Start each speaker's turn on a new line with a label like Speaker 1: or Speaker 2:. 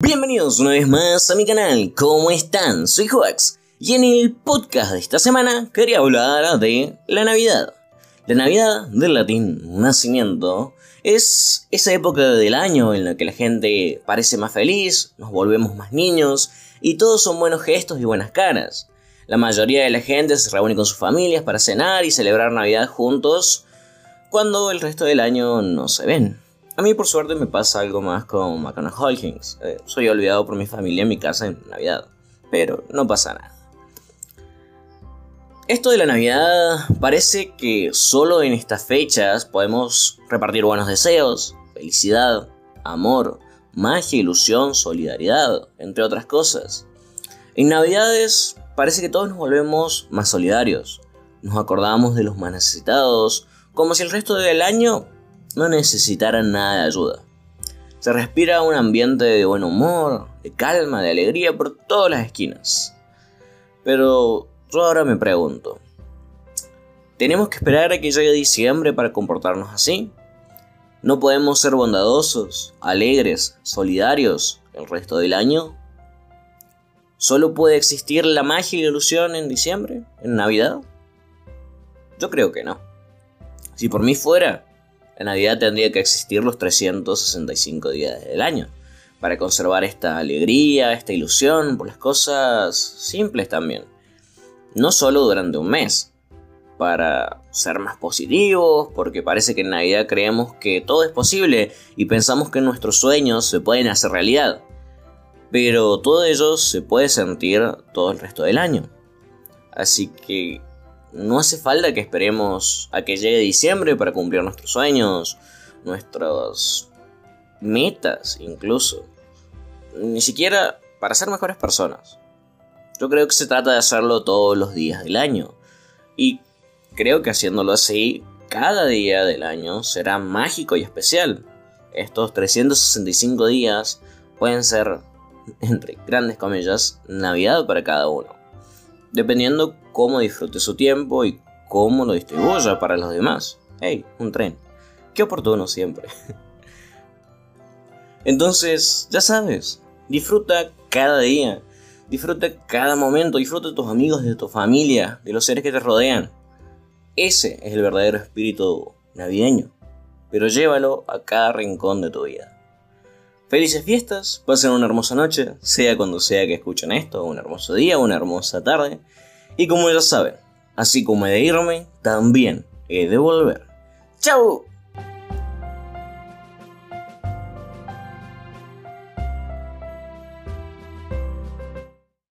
Speaker 1: Bienvenidos una vez más a mi canal, ¿cómo están? Soy Joax y en el podcast de esta semana quería hablar de la Navidad. La Navidad, del latín nacimiento, es esa época del año en la que la gente parece más feliz, nos volvemos más niños y todos son buenos gestos y buenas caras. La mayoría de la gente se reúne con sus familias para cenar y celebrar Navidad juntos cuando el resto del año no se ven. A mí por suerte me pasa algo más con Macana Hawkins. Eh, soy olvidado por mi familia en mi casa en Navidad. Pero no pasa nada. Esto de la Navidad parece que solo en estas fechas podemos repartir buenos deseos, felicidad, amor, magia, ilusión, solidaridad, entre otras cosas. En Navidades parece que todos nos volvemos más solidarios, nos acordamos de los más necesitados, como si el resto del año no necesitaran nada de ayuda. Se respira un ambiente de buen humor, de calma, de alegría por todas las esquinas. Pero yo ahora me pregunto, ¿tenemos que esperar a que llegue diciembre para comportarnos así? ¿No podemos ser bondadosos, alegres, solidarios el resto del año? ¿Solo puede existir la magia y la ilusión en diciembre, en Navidad? Yo creo que no. Si por mí fuera, la Navidad tendría que existir los 365 días del año, para conservar esta alegría, esta ilusión por las cosas simples también. No solo durante un mes, para ser más positivos, porque parece que en Navidad creemos que todo es posible y pensamos que nuestros sueños se pueden hacer realidad. Pero todo ello se puede sentir todo el resto del año. Así que no hace falta que esperemos a que llegue diciembre para cumplir nuestros sueños, nuestras metas incluso. Ni siquiera para ser mejores personas. Yo creo que se trata de hacerlo todos los días del año. Y creo que haciéndolo así, cada día del año será mágico y especial. Estos 365 días pueden ser, entre grandes comillas, Navidad para cada uno dependiendo cómo disfrute su tiempo y cómo lo distribuya para los demás. ¡Hey! Un tren. Qué oportuno siempre. Entonces, ya sabes, disfruta cada día, disfruta cada momento, disfruta de tus amigos, de tu familia, de los seres que te rodean. Ese es el verdadero espíritu navideño, pero llévalo a cada rincón de tu vida. Felices fiestas, pasen una hermosa noche, sea cuando sea que escuchen esto, un hermoso día, una hermosa tarde. Y como ya saben, así como he de irme, también he de volver. ¡Chao!